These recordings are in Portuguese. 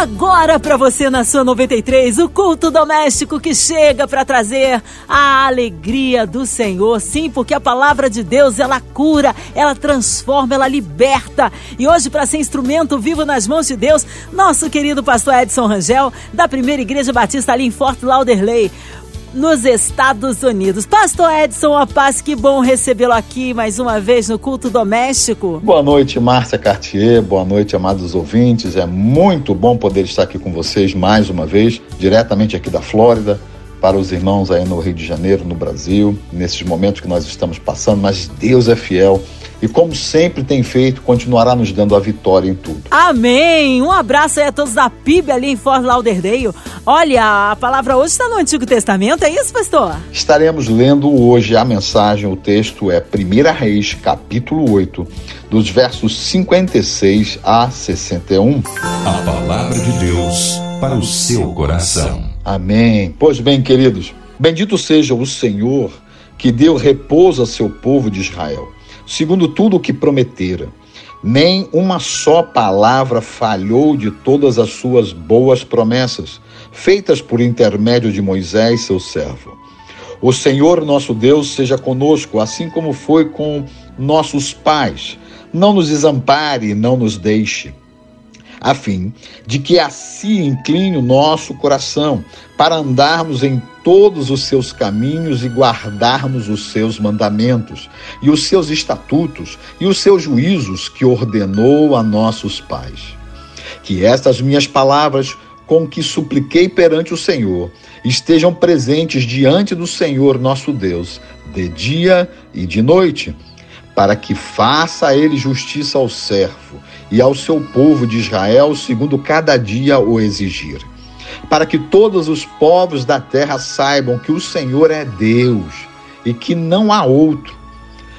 Agora para você na sua 93, o culto doméstico que chega para trazer a alegria do Senhor. Sim, porque a palavra de Deus, ela cura, ela transforma, ela liberta. E hoje para ser instrumento vivo nas mãos de Deus, nosso querido pastor Edson Rangel, da Primeira Igreja Batista ali em Fort Lauderdale nos Estados Unidos. Pastor Edson A Paz, que bom recebê-lo aqui mais uma vez no culto doméstico. Boa noite, Márcia Cartier. Boa noite, amados ouvintes. É muito bom poder estar aqui com vocês mais uma vez, diretamente aqui da Flórida, para os irmãos aí no Rio de Janeiro, no Brasil, nesses momentos que nós estamos passando, mas Deus é fiel e, como sempre tem feito, continuará nos dando a vitória em tudo. Amém! Um abraço aí a todos da PIB ali em Fort Lauderdale. Olha, a palavra hoje está no Antigo Testamento, é isso, pastor? Estaremos lendo hoje a mensagem, o texto é 1 Reis, capítulo 8, dos versos 56 a 61. A palavra de Deus para o seu coração. Amém. Pois bem, queridos, bendito seja o Senhor que deu repouso a seu povo de Israel segundo tudo o que prometera. Nem uma só palavra falhou de todas as suas boas promessas, feitas por intermédio de Moisés, seu servo. O Senhor nosso Deus seja conosco, assim como foi com nossos pais. Não nos desampare, não nos deixe a fim de que assim incline o nosso coração para andarmos em todos os seus caminhos e guardarmos os seus mandamentos, e os seus estatutos e os seus juízos que ordenou a nossos pais. Que estas minhas palavras, com que supliquei perante o Senhor, estejam presentes diante do Senhor nosso Deus, de dia e de noite, para que faça a ele justiça ao servo e ao seu povo de Israel, segundo cada dia o exigir para que todos os povos da terra saibam que o Senhor é Deus e que não há outro.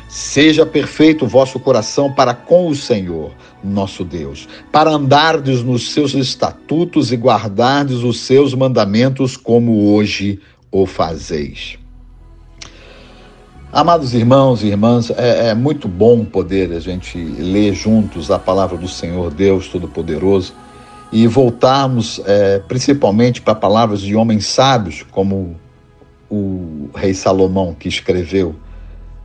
Seja perfeito o vosso coração para com o Senhor, nosso Deus, para andardes nos seus estatutos e guardardes os seus mandamentos como hoje o fazeis. Amados irmãos e irmãs, é, é muito bom poder a gente ler juntos a palavra do Senhor Deus Todo-Poderoso e voltarmos é, principalmente para palavras de homens sábios, como o rei Salomão, que escreveu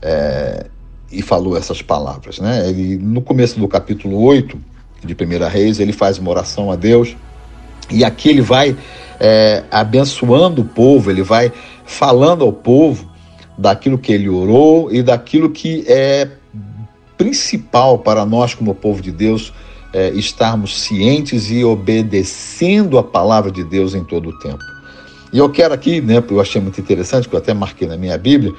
é, e falou essas palavras. Né? Ele, no começo do capítulo 8 de 1 Reis, ele faz uma oração a Deus e aqui ele vai é, abençoando o povo, ele vai falando ao povo daquilo que ele orou e daquilo que é principal para nós, como povo de Deus, é, estarmos cientes e obedecendo a palavra de Deus em todo o tempo. E eu quero aqui, né, eu achei muito interessante, que eu até marquei na minha Bíblia,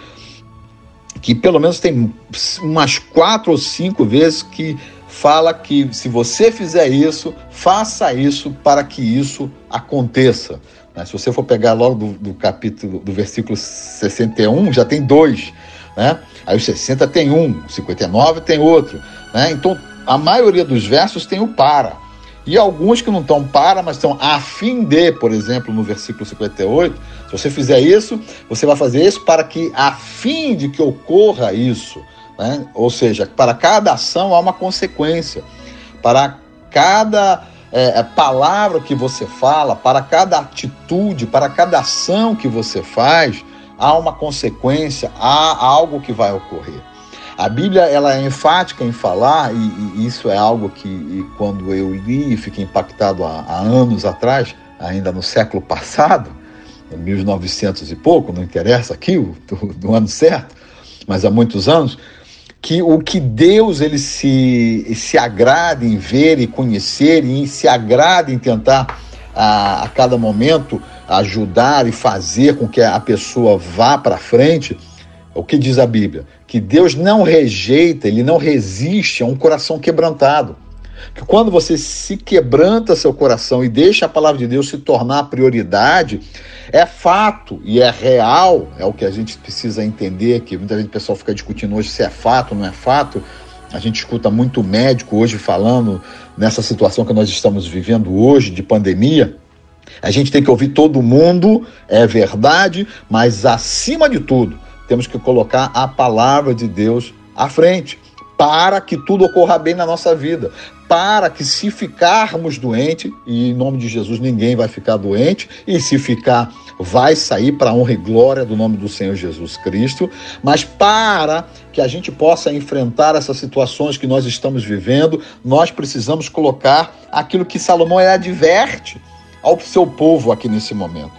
que pelo menos tem umas quatro ou cinco vezes que fala que se você fizer isso, faça isso para que isso aconteça. Né? Se você for pegar logo do, do, capítulo, do versículo 61, já tem dois. Né? Aí o 60 tem um, o 59 tem outro. Né? Então a maioria dos versos tem o para. E alguns que não estão para, mas estão a fim de, por exemplo, no versículo 58, se você fizer isso, você vai fazer isso para que, a fim de que ocorra isso, né? ou seja, para cada ação há uma consequência, para cada é, palavra que você fala, para cada atitude, para cada ação que você faz, há uma consequência, há algo que vai ocorrer. A Bíblia ela é enfática em falar, e, e isso é algo que quando eu li fiquei impactado há, há, anos atrás, ainda no século passado, 1900 e pouco, não interessa aqui o do, do ano certo, mas há muitos anos, que o que Deus ele se, se agrada em ver e conhecer e se agrada em tentar a, a cada momento ajudar e fazer com que a pessoa vá para frente, o que diz a Bíblia? Que Deus não rejeita, ele não resiste a um coração quebrantado. Que quando você se quebranta seu coração e deixa a palavra de Deus se tornar prioridade, é fato e é real, é o que a gente precisa entender, que muita vezes o pessoal fica discutindo hoje se é fato ou não é fato. A gente escuta muito médico hoje falando nessa situação que nós estamos vivendo hoje de pandemia, A gente tem que ouvir todo mundo, é verdade, mas acima de tudo, temos que colocar a palavra de Deus à frente, para que tudo ocorra bem na nossa vida, para que se ficarmos doentes, e em nome de Jesus ninguém vai ficar doente, e se ficar, vai sair para a honra e glória do nome do Senhor Jesus Cristo, mas para que a gente possa enfrentar essas situações que nós estamos vivendo, nós precisamos colocar aquilo que Salomão adverte ao seu povo aqui nesse momento.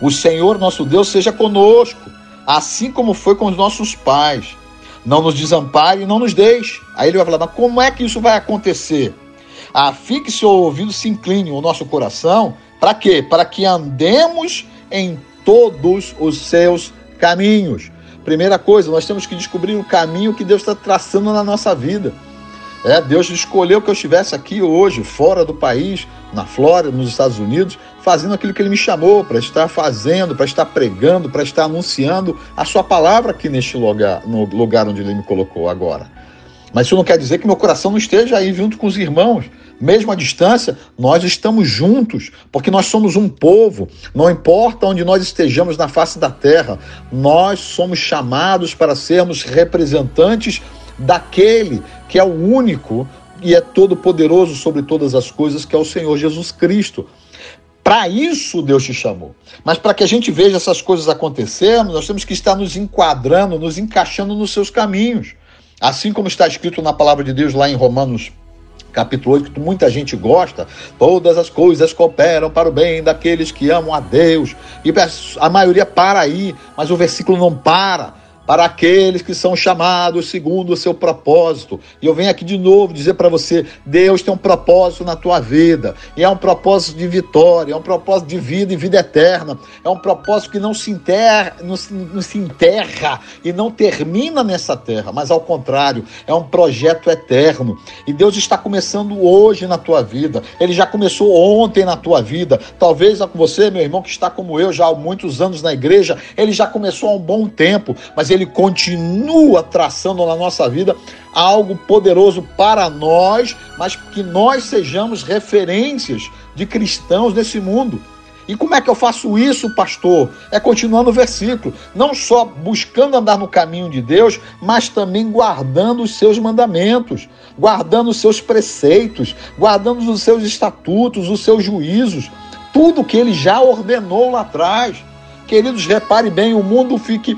O Senhor nosso Deus seja conosco, assim como foi com os nossos pais. Não nos desampare e não nos deixe. Aí ele vai falar, mas como é que isso vai acontecer? Ah, fique seu ouvido, se incline o nosso coração. Para quê? Para que andemos em todos os seus caminhos. Primeira coisa, nós temos que descobrir o caminho que Deus está traçando na nossa vida. É, Deus escolheu que eu estivesse aqui hoje, fora do país, na Flórida, nos Estados Unidos, fazendo aquilo que Ele me chamou para estar fazendo, para estar pregando, para estar anunciando a Sua palavra aqui neste lugar, no lugar onde Ele me colocou agora. Mas isso não quer dizer que meu coração não esteja aí junto com os irmãos. Mesmo à distância, nós estamos juntos, porque nós somos um povo. Não importa onde nós estejamos na face da terra, nós somos chamados para sermos representantes daquele que é o único e é todo poderoso sobre todas as coisas, que é o Senhor Jesus Cristo. Para isso Deus te chamou. Mas para que a gente veja essas coisas acontecendo, nós temos que estar nos enquadrando, nos encaixando nos seus caminhos. Assim como está escrito na palavra de Deus lá em Romanos capítulo 8, que muita gente gosta, todas as coisas cooperam para o bem daqueles que amam a Deus. E a maioria para aí, mas o versículo não para para aqueles que são chamados segundo o seu propósito. E eu venho aqui de novo dizer para você: Deus tem um propósito na tua vida, e é um propósito de vitória, é um propósito de vida e vida eterna, é um propósito que não se enterra, não se, não se enterra e não termina nessa terra, mas ao contrário, é um projeto eterno. E Deus está começando hoje na tua vida, ele já começou ontem na tua vida. Talvez com você, meu irmão, que está como eu já há muitos anos na igreja, ele já começou há um bom tempo, mas ele continua traçando na nossa vida algo poderoso para nós, mas que nós sejamos referências de cristãos nesse mundo. E como é que eu faço isso, pastor? É continuando o versículo, não só buscando andar no caminho de Deus, mas também guardando os seus mandamentos, guardando os seus preceitos, guardando os seus estatutos, os seus juízos, tudo que ele já ordenou lá atrás. Queridos, repare bem, o mundo fique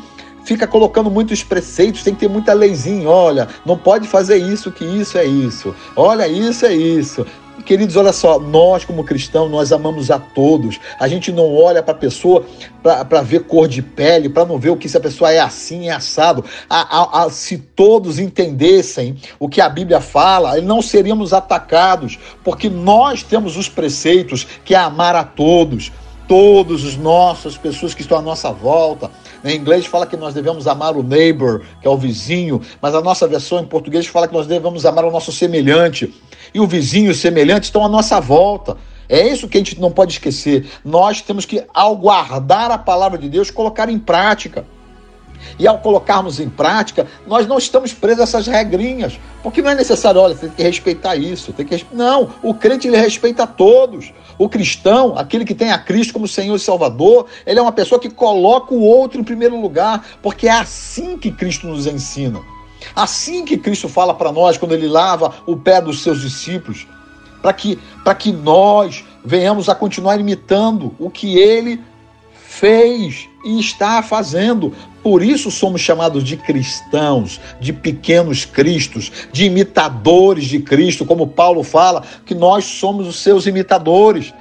fica colocando muitos preceitos, tem que ter muita leizinha. Olha, não pode fazer isso, que isso é isso. Olha, isso é isso. Queridos, olha só, nós como cristãos, nós amamos a todos. A gente não olha para a pessoa para ver cor de pele, para não ver o que se a pessoa é assim, é assado. A, a, a, se todos entendessem o que a Bíblia fala, não seríamos atacados, porque nós temos os preceitos que é amar a todos todos os nossos, pessoas que estão à nossa volta. Em inglês fala que nós devemos amar o neighbor, que é o vizinho, mas a nossa versão em português fala que nós devemos amar o nosso semelhante. E o vizinho e o semelhante estão à nossa volta. É isso que a gente não pode esquecer. Nós temos que, ao guardar a palavra de Deus, colocar em prática. E ao colocarmos em prática, nós não estamos presos a essas regrinhas. Porque não é necessário, olha, tem que respeitar isso. Tem que... Não, o crente ele respeita todos. O cristão, aquele que tem a Cristo como Senhor e Salvador, ele é uma pessoa que coloca o outro em primeiro lugar, porque é assim que Cristo nos ensina. Assim que Cristo fala para nós quando ele lava o pé dos seus discípulos, para que, que nós venhamos a continuar imitando o que ele fez e está fazendo. Por isso somos chamados de cristãos, de pequenos cristos, de imitadores de Cristo, como Paulo fala, que nós somos os seus imitadores.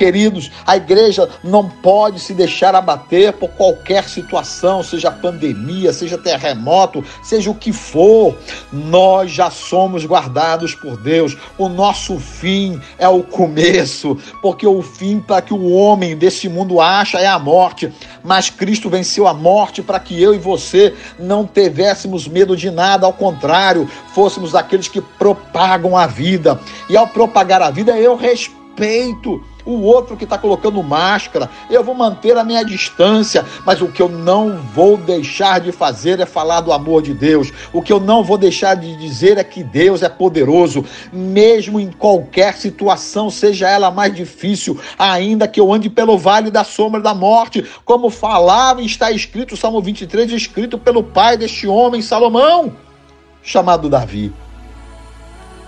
Queridos, a igreja não pode se deixar abater por qualquer situação, seja pandemia, seja terremoto, seja o que for. Nós já somos guardados por Deus. O nosso fim é o começo, porque o fim para que o homem desse mundo acha é a morte. Mas Cristo venceu a morte para que eu e você não tivéssemos medo de nada, ao contrário, fôssemos aqueles que propagam a vida. E ao propagar a vida, eu respeito o outro que está colocando máscara, eu vou manter a minha distância, mas o que eu não vou deixar de fazer é falar do amor de Deus. O que eu não vou deixar de dizer é que Deus é poderoso, mesmo em qualquer situação, seja ela mais difícil, ainda que eu ande pelo vale da sombra da morte, como falava e está escrito, Salmo 23, escrito pelo pai deste homem, Salomão, chamado Davi.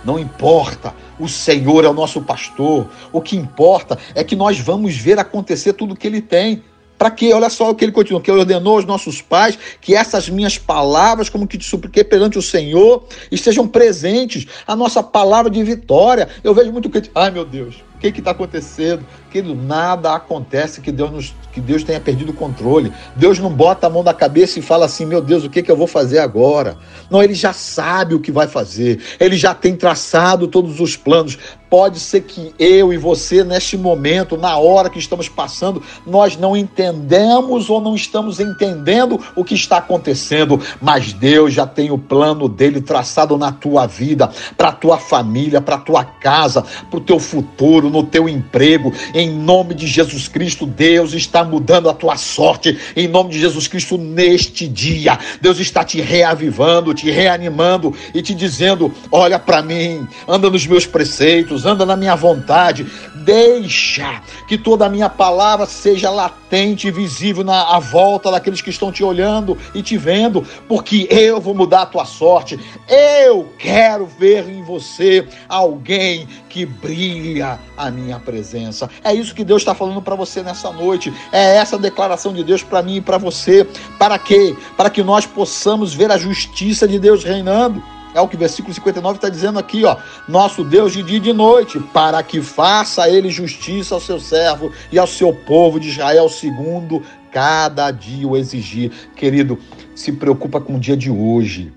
Não importa o Senhor é o nosso pastor. O que importa é que nós vamos ver acontecer tudo o que ele tem. Para quê? Olha só o que ele continua, que ordenou aos nossos pais que essas minhas palavras, como que te supliquei perante o Senhor, estejam presentes. A nossa palavra de vitória. Eu vejo muito que, ai meu Deus, o que está acontecendo? Que nada acontece que Deus, nos, que Deus tenha perdido o controle. Deus não bota a mão na cabeça e fala assim, meu Deus, o que, que eu vou fazer agora? Não, ele já sabe o que vai fazer. Ele já tem traçado todos os planos. Pode ser que eu e você, neste momento, na hora que estamos passando, nós não entendemos ou não estamos entendendo o que está acontecendo, mas Deus já tem o plano dele traçado na tua vida, para a tua família, para a tua casa, para o teu futuro, no teu emprego. Em nome de Jesus Cristo, Deus está mudando a tua sorte. Em nome de Jesus Cristo, neste dia, Deus está te reavivando, te reanimando e te dizendo: olha para mim, anda nos meus preceitos anda na minha vontade. Deixa que toda a minha palavra seja latente e visível na volta daqueles que estão te olhando e te vendo, porque eu vou mudar a tua sorte. Eu quero ver em você alguém que brilha a minha presença. É isso que Deus está falando para você nessa noite. É essa declaração de Deus para mim e para você. Para quê? Para que nós possamos ver a justiça de Deus reinando. É o que o versículo 59 está dizendo aqui, ó. Nosso Deus de dia e de noite, para que faça ele justiça ao seu servo e ao seu povo de Israel, segundo cada dia o exigir. Querido, se preocupa com o dia de hoje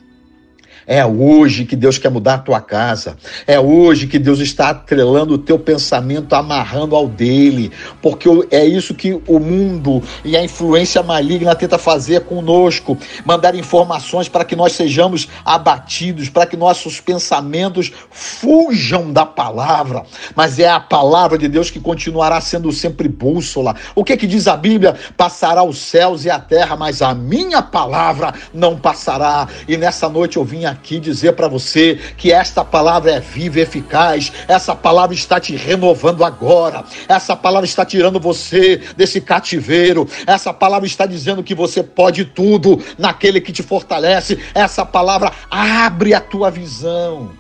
é hoje que Deus quer mudar a tua casa. É hoje que Deus está atrelando o teu pensamento, amarrando ao dele. Porque é isso que o mundo e a influência maligna tenta fazer conosco. Mandar informações para que nós sejamos abatidos, para que nossos pensamentos fujam da palavra. Mas é a palavra de Deus que continuará sendo sempre bússola. O que que diz a Bíblia? Passará os céus e a terra, mas a minha palavra não passará. E nessa noite eu vim aqui aqui dizer para você que esta palavra é viva e eficaz, essa palavra está te renovando agora, essa palavra está tirando você desse cativeiro, essa palavra está dizendo que você pode tudo naquele que te fortalece, essa palavra abre a tua visão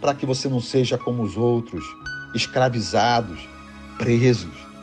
para que você não seja como os outros, escravizados, presos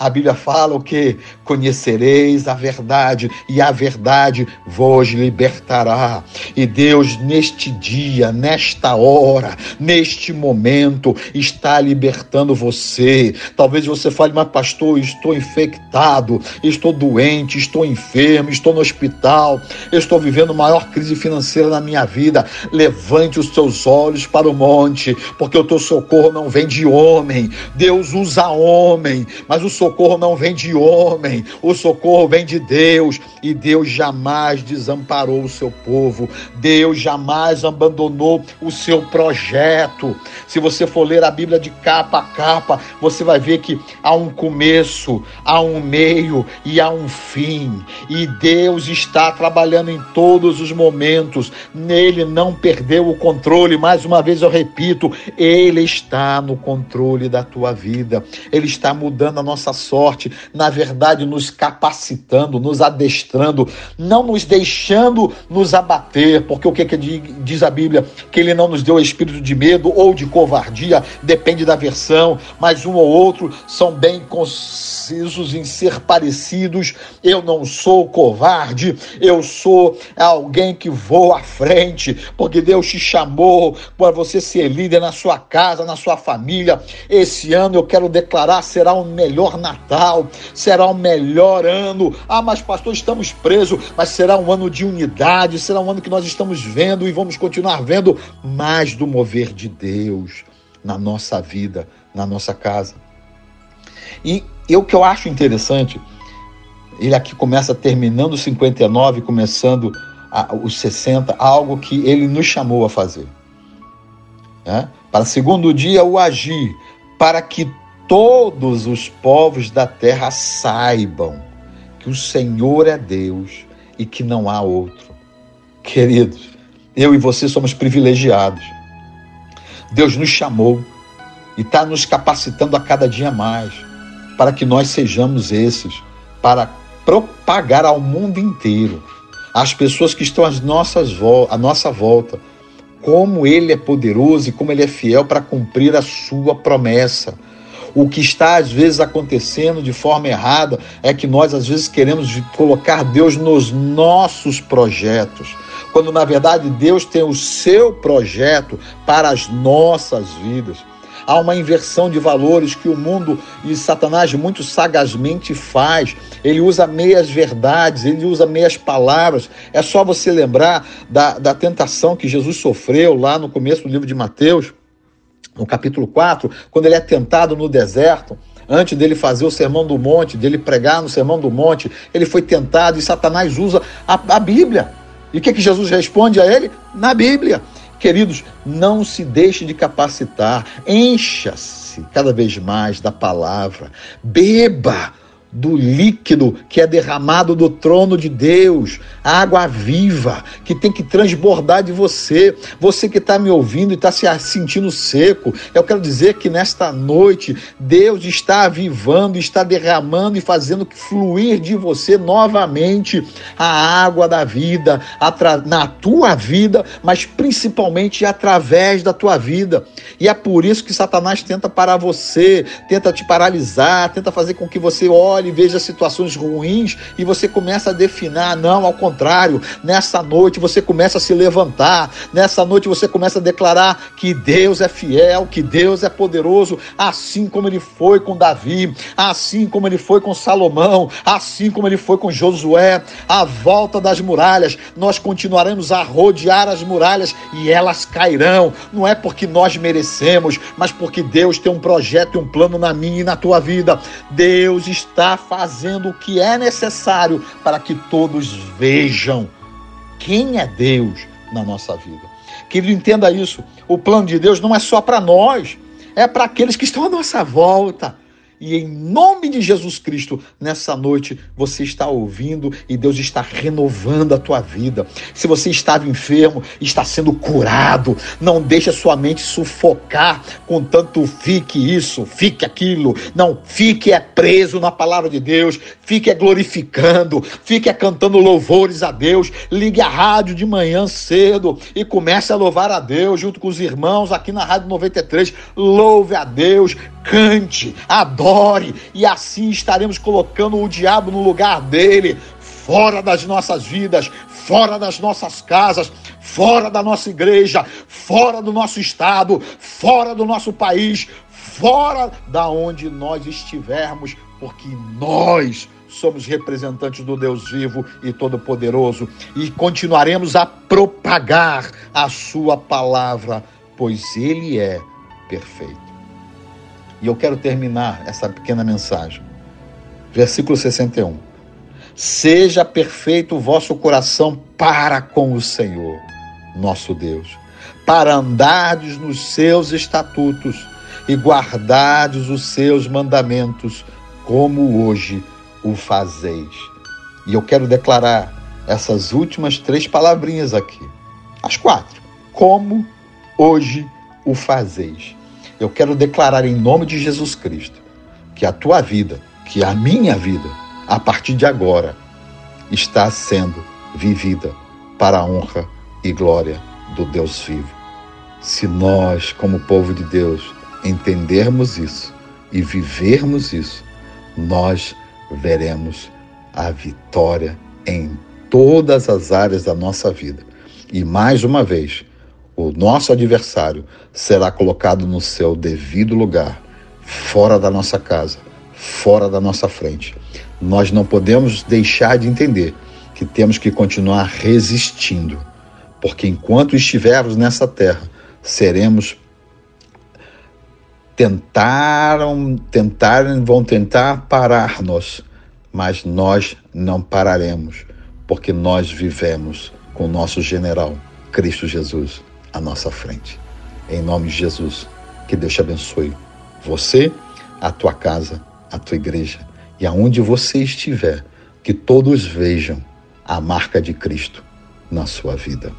a Bíblia fala o que? Conhecereis a verdade e a verdade vos libertará. E Deus, neste dia, nesta hora, neste momento, está libertando você. Talvez você fale, mas pastor, estou infectado, estou doente, estou enfermo, estou no hospital, estou vivendo a maior crise financeira na minha vida. Levante os seus olhos para o monte, porque o teu socorro não vem de homem. Deus usa homem, mas o socorro socorro não vem de homem, o socorro vem de Deus, e Deus jamais desamparou o seu povo, Deus jamais abandonou o seu projeto. Se você for ler a Bíblia de capa a capa, você vai ver que há um começo, há um meio e há um fim, e Deus está trabalhando em todos os momentos, nele não perdeu o controle. Mais uma vez eu repito, ele está no controle da tua vida, ele está mudando a nossa sorte, na verdade, nos capacitando, nos adestrando, não nos deixando nos abater, porque o que, que diz a Bíblia? Que ele não nos deu espírito de medo ou de covardia, depende da versão, mas um ou outro são bem concisos em ser parecidos. Eu não sou covarde, eu sou alguém que vou à frente, porque Deus te chamou para você ser líder na sua casa, na sua família. Esse ano eu quero declarar será o melhor Natal, será o melhor ano. Ah, mas pastor, estamos presos, mas será um ano de unidade, será um ano que nós estamos vendo e vamos continuar vendo mais do mover de Deus na nossa vida, na nossa casa. E o que eu acho interessante, ele aqui começa terminando os 59, começando a, os 60, algo que ele nos chamou a fazer. Né? Para segundo dia, o agir, para que todos os povos da terra saibam que o Senhor é Deus e que não há outro. Queridos, eu e você somos privilegiados. Deus nos chamou e está nos capacitando a cada dia mais para que nós sejamos esses, para propagar ao mundo inteiro, as pessoas que estão às nossas, à nossa volta, como Ele é poderoso e como Ele é fiel para cumprir a sua promessa. O que está às vezes acontecendo de forma errada é que nós às vezes queremos colocar Deus nos nossos projetos, quando na verdade Deus tem o seu projeto para as nossas vidas. Há uma inversão de valores que o mundo e Satanás muito sagazmente faz. Ele usa meias verdades, ele usa meias palavras. É só você lembrar da, da tentação que Jesus sofreu lá no começo do livro de Mateus, no capítulo 4, quando ele é tentado no deserto antes dele fazer o sermão do monte, dele pregar no sermão do monte, ele foi tentado e Satanás usa a, a Bíblia. E o que, que Jesus responde a ele? Na Bíblia. Queridos, não se deixe de capacitar, encha-se cada vez mais da palavra, beba do líquido que é derramado do trono de Deus, água viva que tem que transbordar de você. Você que está me ouvindo e está se sentindo seco, eu quero dizer que nesta noite Deus está avivando, está derramando e fazendo fluir de você novamente a água da vida na tua vida, mas principalmente através da tua vida. E é por isso que Satanás tenta parar você, tenta te paralisar, tenta fazer com que você olhe olhe e veja situações ruins e você começa a definir, não, ao contrário, nessa noite você começa a se levantar, nessa noite você começa a declarar que Deus é fiel, que Deus é poderoso, assim como ele foi com Davi, assim como ele foi com Salomão, assim como ele foi com Josué, a volta das muralhas, nós continuaremos a rodear as muralhas e elas cairão, não é porque nós merecemos, mas porque Deus tem um projeto e um plano na minha e na tua vida. Deus está fazendo o que é necessário para que todos vejam quem é Deus na nossa vida. Que ele entenda isso. O plano de Deus não é só para nós, é para aqueles que estão à nossa volta. E em nome de Jesus Cristo, nessa noite você está ouvindo e Deus está renovando a tua vida. Se você estava enfermo, está sendo curado. Não deixe a sua mente sufocar com tanto fique isso, fique aquilo. Não, fique é preso na palavra de Deus, fique é glorificando, fique é cantando louvores a Deus. Ligue a rádio de manhã cedo e comece a louvar a Deus junto com os irmãos aqui na Rádio 93. Louve a Deus, cante, adore, e assim estaremos colocando o diabo no lugar dele, fora das nossas vidas, fora das nossas casas, fora da nossa igreja, fora do nosso estado, fora do nosso país, fora da onde nós estivermos, porque nós somos representantes do Deus vivo e todo-poderoso e continuaremos a propagar a sua palavra, pois ele é perfeito. E eu quero terminar essa pequena mensagem. Versículo 61. Seja perfeito o vosso coração para com o Senhor, nosso Deus, para andardes nos seus estatutos e guardardes os seus mandamentos, como hoje o fazeis. E eu quero declarar essas últimas três palavrinhas aqui. As quatro. Como hoje o fazeis eu quero declarar em nome de Jesus Cristo que a tua vida, que a minha vida, a partir de agora, está sendo vivida para a honra e glória do Deus vivo. Se nós, como povo de Deus, entendermos isso e vivermos isso, nós veremos a vitória em todas as áreas da nossa vida. E mais uma vez, o nosso adversário será colocado no seu devido lugar, fora da nossa casa, fora da nossa frente. Nós não podemos deixar de entender que temos que continuar resistindo, porque enquanto estivermos nessa terra, seremos tentaram, tentaram, vão tentar parar-nos, mas nós não pararemos, porque nós vivemos com nosso general, Cristo Jesus à nossa frente. Em nome de Jesus, que Deus te abençoe. Você, a tua casa, a tua igreja e aonde você estiver, que todos vejam a marca de Cristo na sua vida.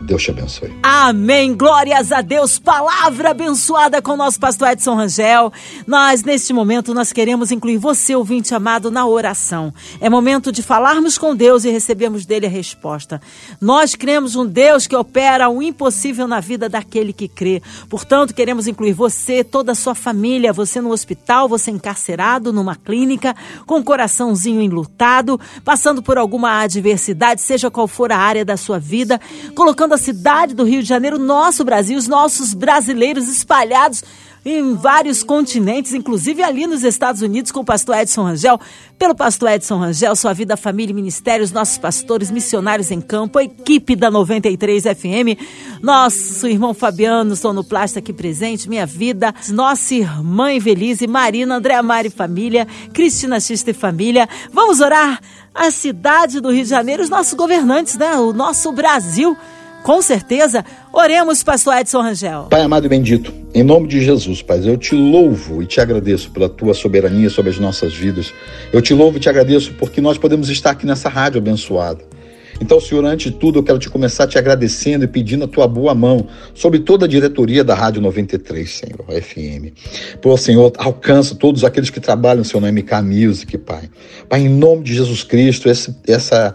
Deus te abençoe. Amém. Glórias a Deus. Palavra abençoada com o nosso pastor Edson Rangel. Nós, neste momento, nós queremos incluir você, ouvinte amado, na oração. É momento de falarmos com Deus e recebermos dele a resposta. Nós cremos um Deus que opera o impossível na vida daquele que crê. Portanto, queremos incluir você, toda a sua família, você no hospital, você encarcerado numa clínica, com o coraçãozinho enlutado, passando por alguma adversidade, seja qual for a área da sua vida, colocando a cidade do Rio de Janeiro, nosso Brasil, os nossos brasileiros espalhados em vários continentes, inclusive ali nos Estados Unidos, com o pastor Edson Rangel. Pelo pastor Edson Rangel, sua vida, família e ministério, os nossos pastores, missionários em campo, a equipe da 93 FM, nosso irmão Fabiano, sonoplasta aqui presente, minha vida, nossa irmã Evelise, Marina, Andréa Mari Família, Cristina Xista e Família. Vamos orar a cidade do Rio de Janeiro, os nossos governantes, né? O nosso Brasil com certeza. Oremos, pastor Edson Rangel. Pai amado e bendito, em nome de Jesus, Pai, eu te louvo e te agradeço pela tua soberania sobre as nossas vidas. Eu te louvo e te agradeço porque nós podemos estar aqui nessa rádio abençoada. Então, Senhor, antes de tudo, eu quero te começar te agradecendo e pedindo a tua boa mão sobre toda a diretoria da Rádio 93, Senhor, FM. Por Senhor, alcança todos aqueles que trabalham, Senhor, no MK Music, Pai. Pai, em nome de Jesus Cristo, essa, essa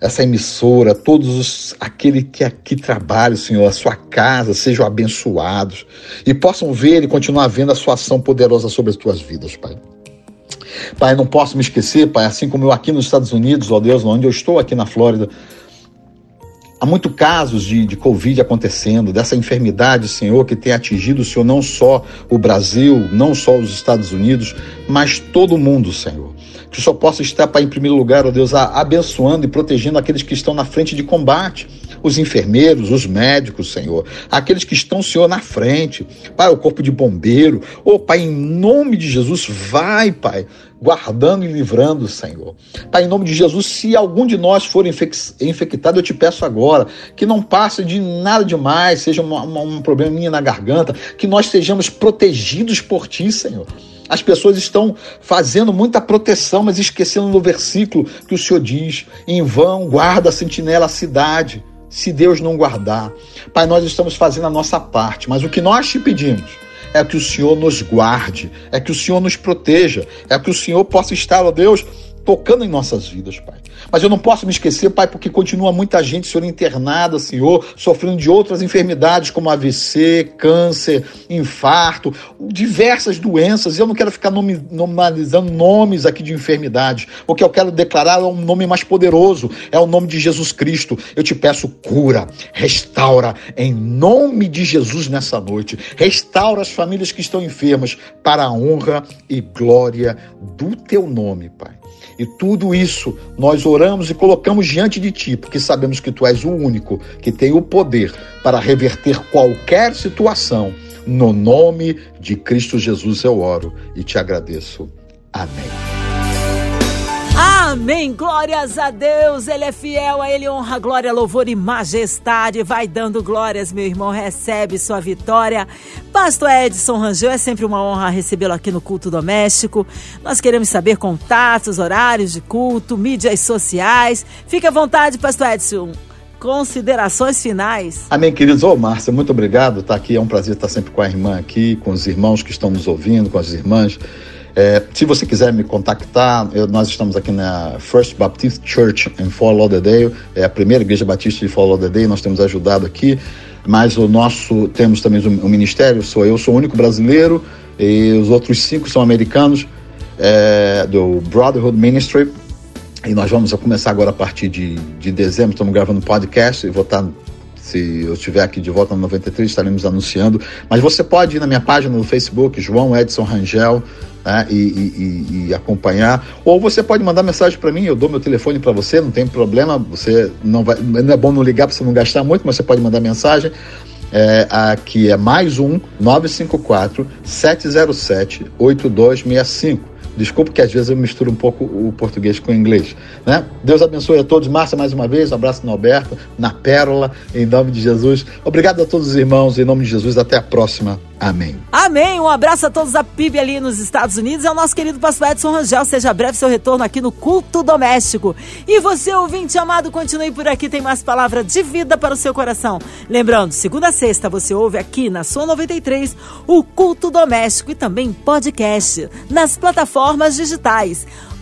essa emissora, todos os, aquele que aqui trabalham, Senhor, a sua casa, sejam abençoados e possam ver e continuar vendo a sua ação poderosa sobre as tuas vidas, Pai. Pai, não posso me esquecer, Pai, assim como eu aqui nos Estados Unidos, ó Deus, onde eu estou aqui na Flórida, há muitos casos de, de Covid acontecendo, dessa enfermidade, Senhor, que tem atingido, Senhor, não só o Brasil, não só os Estados Unidos, mas todo mundo, Senhor que o Senhor possa estar, Pai, em primeiro lugar, ó Deus, abençoando e protegendo aqueles que estão na frente de combate, os enfermeiros, os médicos, Senhor, aqueles que estão, Senhor, na frente, Pai, o corpo de bombeiro, ô oh, Pai, em nome de Jesus, vai, Pai, guardando e livrando, Senhor. Pai, em nome de Jesus, se algum de nós for infectado, eu te peço agora que não passe de nada demais, seja uma, uma, um probleminha na garganta, que nós sejamos protegidos por Ti, Senhor. As pessoas estão fazendo muita proteção, mas esquecendo do versículo que o Senhor diz: em vão guarda a sentinela a cidade, se Deus não guardar. Pai, nós estamos fazendo a nossa parte, mas o que nós te pedimos é que o Senhor nos guarde, é que o Senhor nos proteja, é que o Senhor possa estar, ó Deus, tocando em nossas vidas, Pai. Mas eu não posso me esquecer, Pai, porque continua muita gente, Senhor, internada, Senhor, sofrendo de outras enfermidades como AVC, câncer, infarto, diversas doenças. Eu não quero ficar nominalizando nomes aqui de enfermidades. O que eu quero declarar é um nome mais poderoso, é o nome de Jesus Cristo. Eu te peço cura, restaura em nome de Jesus nessa noite. Restaura as famílias que estão enfermas para a honra e glória do teu nome, Pai. E tudo isso nós oramos e colocamos diante de ti, porque sabemos que tu és o único que tem o poder para reverter qualquer situação. No nome de Cristo Jesus eu oro e te agradeço. Amém. Amém. Glórias a Deus. Ele é fiel, a Ele honra, glória, louvor e majestade. Vai dando glórias, meu irmão. Recebe sua vitória. Pastor Edson Rangel, é sempre uma honra recebê-lo aqui no culto doméstico. Nós queremos saber contatos, horários de culto, mídias sociais. Fique à vontade, Pastor Edson considerações finais. Amém, queridos. Ô, Márcia, muito obrigado. Tá aqui, é um prazer estar sempre com a irmã aqui, com os irmãos que estão nos ouvindo, com as irmãs. É, se você quiser me contactar, eu, nós estamos aqui na First Baptist Church em Fort Lauderdale, é a primeira igreja batista de Fort Lauderdale, nós temos ajudado aqui, mas o nosso, temos também o, o ministério, sou eu, sou o único brasileiro, e os outros cinco são americanos, é, do Brotherhood Ministry, e nós vamos começar agora a partir de, de dezembro, estamos gravando um podcast, e vou estar se eu estiver aqui de volta no 93, estaremos anunciando. Mas você pode ir na minha página no Facebook, João Edson Rangel, né, e, e, e, acompanhar. Ou você pode mandar mensagem para mim, eu dou meu telefone para você, não tem problema. Você não vai, não é bom não ligar para você não gastar muito, mas você pode mandar mensagem. É, aqui é mais um 954 707 8265. Desculpe que às vezes eu misturo um pouco o português com o inglês. Né? Deus abençoe a todos. Márcia, mais uma vez, um abraço no Alberto, na Pérola, em nome de Jesus. Obrigado a todos os irmãos, em nome de Jesus. Até a próxima. Amém. Amém. Um abraço a todos da PIB ali nos Estados Unidos e ao nosso querido pastor Edson Rangel. Seja breve seu retorno aqui no Culto Doméstico. E você, ouvinte amado, continue por aqui, tem mais palavra de vida para o seu coração. Lembrando, segunda a sexta você ouve aqui na sua 93 o Culto Doméstico e também podcast nas plataformas digitais.